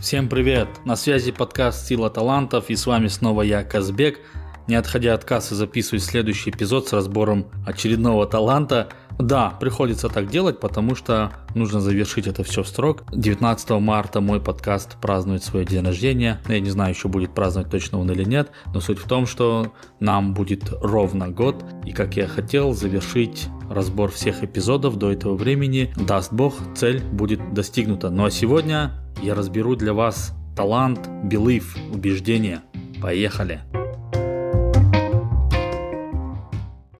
Всем привет! На связи подкаст «Сила талантов» и с вами снова я, Казбек. Не отходя от кассы, записываю следующий эпизод с разбором очередного таланта. Да, приходится так делать, потому что нужно завершить это все в срок. 19 марта мой подкаст празднует свой день рождения. Я не знаю, еще будет праздновать точно он или нет, но суть в том, что нам будет ровно год. И как я хотел завершить разбор всех эпизодов до этого времени, даст бог, цель будет достигнута. Ну а сегодня я разберу для вас талант, belief, убеждение. Поехали!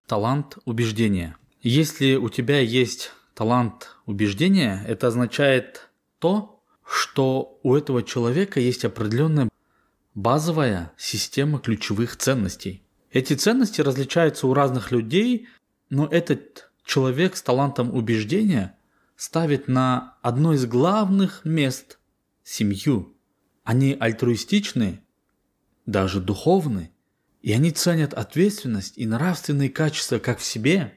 Талант убеждения. Если у тебя есть талант убеждения, это означает то, что у этого человека есть определенная базовая система ключевых ценностей. Эти ценности различаются у разных людей, но этот человек с талантом убеждения ставит на одно из главных мест семью. Они альтруистичны, даже духовны, и они ценят ответственность и нравственные качества как в себе,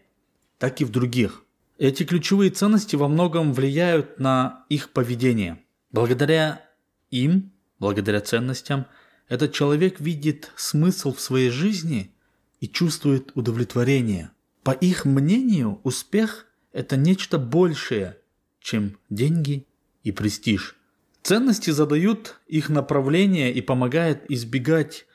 так и в других. Эти ключевые ценности во многом влияют на их поведение. Благодаря им, благодаря ценностям, этот человек видит смысл в своей жизни и чувствует удовлетворение. По их мнению, успех – это нечто большее, чем деньги и престиж. Ценности задают их направление и помогают избегать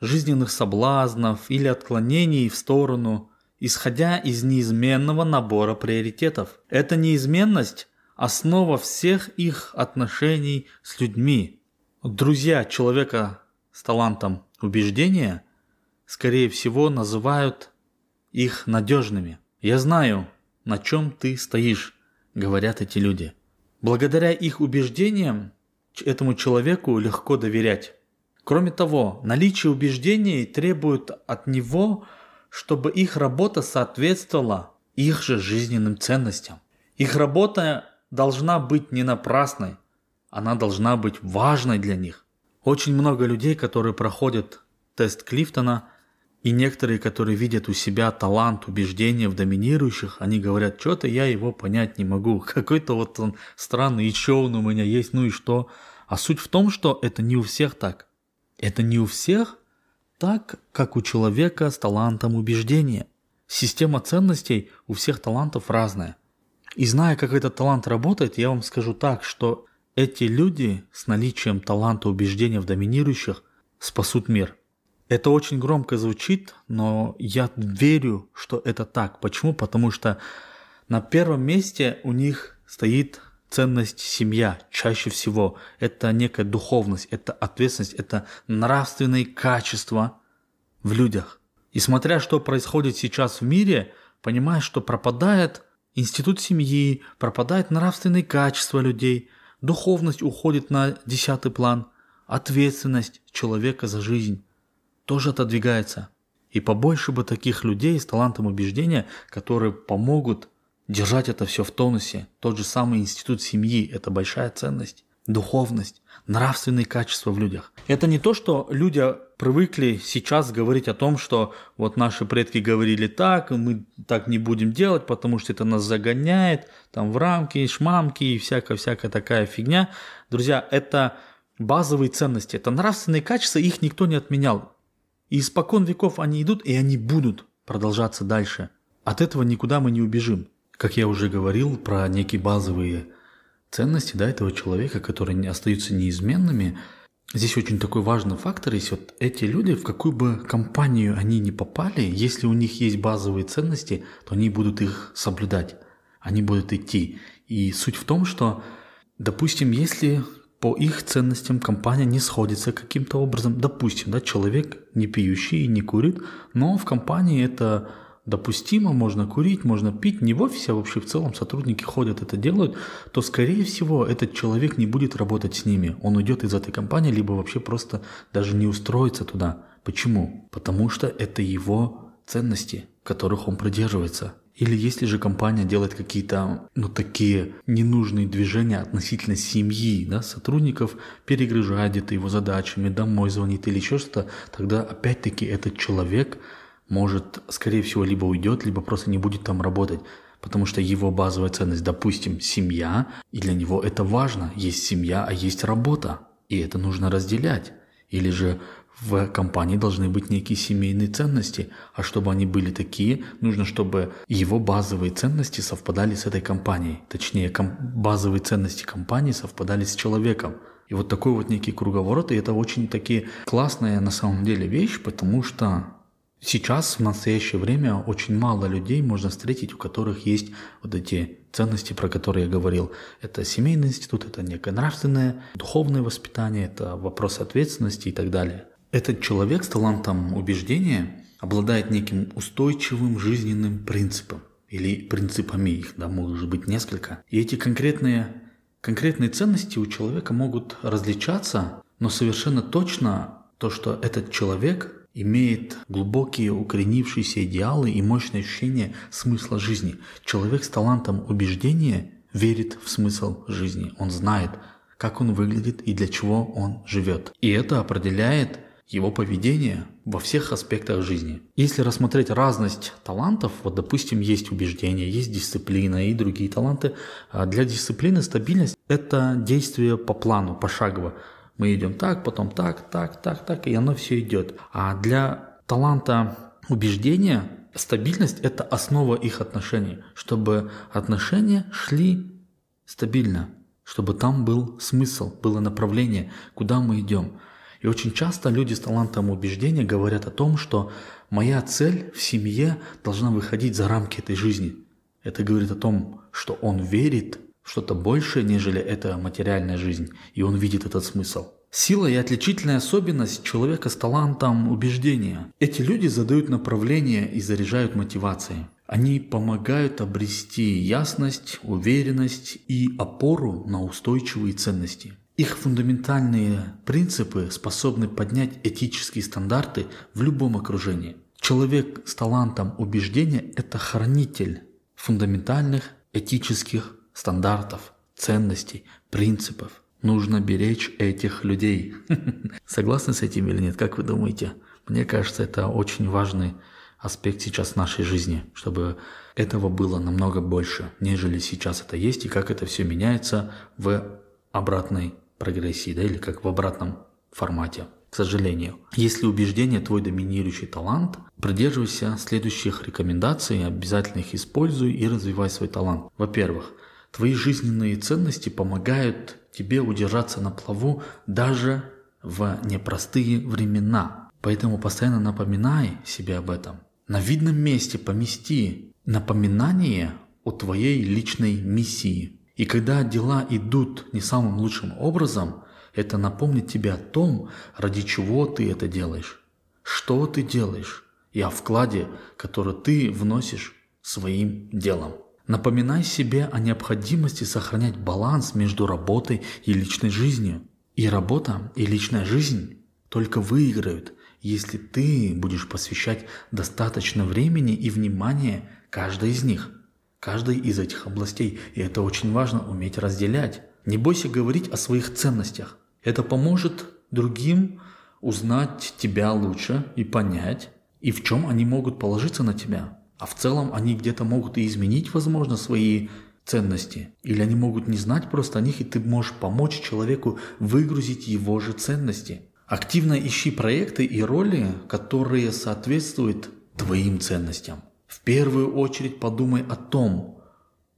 жизненных соблазнов или отклонений в сторону, исходя из неизменного набора приоритетов. Эта неизменность – основа всех их отношений с людьми. Друзья человека с талантом убеждения, скорее всего, называют их надежными. «Я знаю, на чем ты стоишь», – говорят эти люди. Благодаря их убеждениям этому человеку легко доверять. Кроме того, наличие убеждений требует от него, чтобы их работа соответствовала их же жизненным ценностям. Их работа должна быть не напрасной, она должна быть важной для них. Очень много людей, которые проходят тест Клифтона – и некоторые, которые видят у себя талант убеждения в доминирующих, они говорят, что-то я его понять не могу. Какой-то вот он странный, еще он у меня есть, ну и что? А суть в том, что это не у всех так. Это не у всех так, как у человека с талантом убеждения. Система ценностей у всех талантов разная. И зная, как этот талант работает, я вам скажу так, что эти люди с наличием таланта убеждения в доминирующих спасут мир – это очень громко звучит, но я верю, что это так. Почему? Потому что на первом месте у них стоит ценность семья чаще всего. Это некая духовность, это ответственность, это нравственные качества в людях. И смотря что происходит сейчас в мире, понимаешь, что пропадает институт семьи, пропадает нравственные качества людей, духовность уходит на десятый план, ответственность человека за жизнь тоже отодвигается. И побольше бы таких людей с талантом убеждения, которые помогут держать это все в тонусе. Тот же самый институт семьи – это большая ценность. Духовность, нравственные качества в людях. Это не то, что люди привыкли сейчас говорить о том, что вот наши предки говорили так, мы так не будем делать, потому что это нас загоняет, там в рамки, шмамки и всякая-всякая такая фигня. Друзья, это базовые ценности, это нравственные качества, их никто не отменял. И испокон веков они идут, и они будут продолжаться дальше. От этого никуда мы не убежим. Как я уже говорил про некие базовые ценности да, этого человека, которые остаются неизменными, здесь очень такой важный фактор есть. Вот эти люди, в какую бы компанию они ни попали, если у них есть базовые ценности, то они будут их соблюдать, они будут идти. И суть в том, что, допустим, если по их ценностям компания не сходится каким-то образом. Допустим, да, человек не пьющий и не курит, но в компании это допустимо, можно курить, можно пить, не в офисе, а вообще в целом сотрудники ходят, это делают, то скорее всего этот человек не будет работать с ними. Он уйдет из этой компании, либо вообще просто даже не устроится туда. Почему? Потому что это его ценности, которых он придерживается. Или если же компания делает какие-то, ну, такие ненужные движения относительно семьи, да, сотрудников, перегружает где-то его задачами, домой звонит или еще что-то, тогда опять-таки этот человек может, скорее всего, либо уйдет, либо просто не будет там работать. Потому что его базовая ценность, допустим, семья, и для него это важно. Есть семья, а есть работа. и это нужно разделять. Или же в компании должны быть некие семейные ценности, а чтобы они были такие, нужно, чтобы его базовые ценности совпадали с этой компанией. Точнее, ком- базовые ценности компании совпадали с человеком. И вот такой вот некий круговорот, и это очень такие классная на самом деле вещь, потому что сейчас в настоящее время очень мало людей можно встретить, у которых есть вот эти ценности, про которые я говорил. Это семейный институт, это некое нравственное, духовное воспитание, это вопрос ответственности и так далее. Этот человек с талантом убеждения обладает неким устойчивым жизненным принципом или принципами их, да, может быть несколько. И эти конкретные, конкретные ценности у человека могут различаться, но совершенно точно то, что этот человек имеет глубокие укоренившиеся идеалы и мощное ощущение смысла жизни. Человек с талантом убеждения верит в смысл жизни. Он знает, как он выглядит и для чего он живет. И это определяет его поведение во всех аспектах жизни. Если рассмотреть разность талантов, вот допустим, есть убеждение, есть дисциплина и другие таланты, а для дисциплины стабильность – это действие по плану, пошагово. Мы идем так, потом так, так, так, так, и оно все идет. А для таланта убеждения стабильность – это основа их отношений, чтобы отношения шли стабильно, чтобы там был смысл, было направление, куда мы идем. И очень часто люди с талантом убеждения говорят о том, что моя цель в семье должна выходить за рамки этой жизни. Это говорит о том, что он верит в что-то большее, нежели эта материальная жизнь, и он видит этот смысл. Сила и отличительная особенность человека с талантом убеждения. Эти люди задают направление и заряжают мотивацией. Они помогают обрести ясность, уверенность и опору на устойчивые ценности. Их фундаментальные принципы способны поднять этические стандарты в любом окружении. Человек с талантом убеждения – это хранитель фундаментальных этических стандартов, ценностей, принципов. Нужно беречь этих людей. Согласны с этим или нет? Как вы думаете? Мне кажется, это очень важный аспект сейчас нашей жизни, чтобы этого было намного больше, нежели сейчас это есть, и как это все меняется в обратной прогрессии, да, или как в обратном формате. К сожалению, если убеждение твой доминирующий талант, придерживайся следующих рекомендаций, обязательно их используй и развивай свой талант. Во-первых, твои жизненные ценности помогают тебе удержаться на плаву даже в непростые времена. Поэтому постоянно напоминай себе об этом. На видном месте помести напоминание о твоей личной миссии. И когда дела идут не самым лучшим образом, это напомнит тебе о том, ради чего ты это делаешь, что ты делаешь и о вкладе, который ты вносишь своим делом. Напоминай себе о необходимости сохранять баланс между работой и личной жизнью. И работа, и личная жизнь только выиграют, если ты будешь посвящать достаточно времени и внимания каждой из них каждой из этих областей. И это очень важно уметь разделять. Не бойся говорить о своих ценностях. Это поможет другим узнать тебя лучше и понять, и в чем они могут положиться на тебя. А в целом они где-то могут и изменить, возможно, свои ценности. Или они могут не знать просто о них, и ты можешь помочь человеку выгрузить его же ценности. Активно ищи проекты и роли, которые соответствуют твоим ценностям. В первую очередь подумай о том,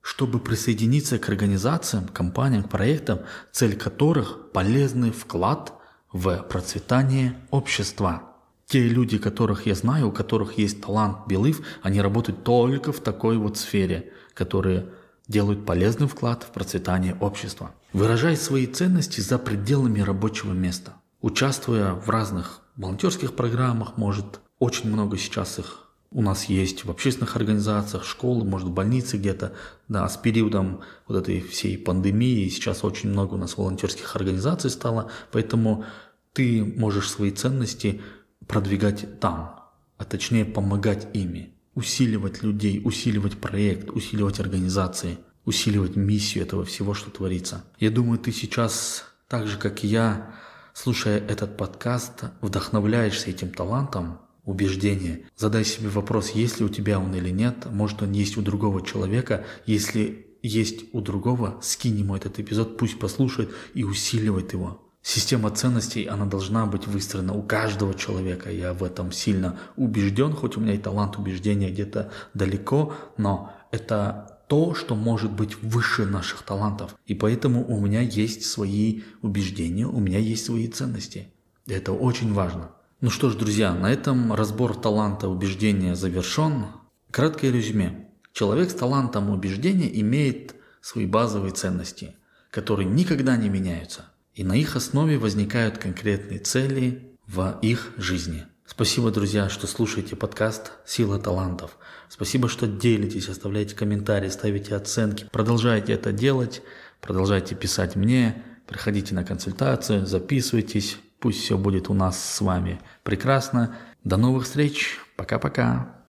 чтобы присоединиться к организациям, компаниям, проектам, цель которых – полезный вклад в процветание общества. Те люди, которых я знаю, у которых есть талант белыв, они работают только в такой вот сфере, которые делают полезный вклад в процветание общества. Выражай свои ценности за пределами рабочего места. Участвуя в разных волонтерских программах, может, очень много сейчас их у нас есть в общественных организациях, школы, может, в больнице где-то. Да, с периодом вот этой всей пандемии сейчас очень много у нас волонтерских организаций стало, поэтому ты можешь свои ценности продвигать там, а точнее помогать ими, усиливать людей, усиливать проект, усиливать организации, усиливать миссию этого всего, что творится. Я думаю, ты сейчас, так же как и я, слушая этот подкаст, вдохновляешься этим талантом, убеждение. Задай себе вопрос, есть ли у тебя он или нет, может он есть у другого человека. Если есть у другого, скинь ему этот эпизод, пусть послушает и усиливает его. Система ценностей, она должна быть выстроена у каждого человека. Я в этом сильно убежден, хоть у меня и талант убеждения где-то далеко, но это то, что может быть выше наших талантов. И поэтому у меня есть свои убеждения, у меня есть свои ценности. Это очень важно. Ну что ж, друзья, на этом разбор таланта убеждения завершен. Краткое резюме. Человек с талантом убеждения имеет свои базовые ценности, которые никогда не меняются. И на их основе возникают конкретные цели в их жизни. Спасибо, друзья, что слушаете подкаст «Сила талантов». Спасибо, что делитесь, оставляете комментарии, ставите оценки. Продолжайте это делать, продолжайте писать мне, приходите на консультацию, записывайтесь. Пусть все будет у нас с вами прекрасно. До новых встреч. Пока-пока.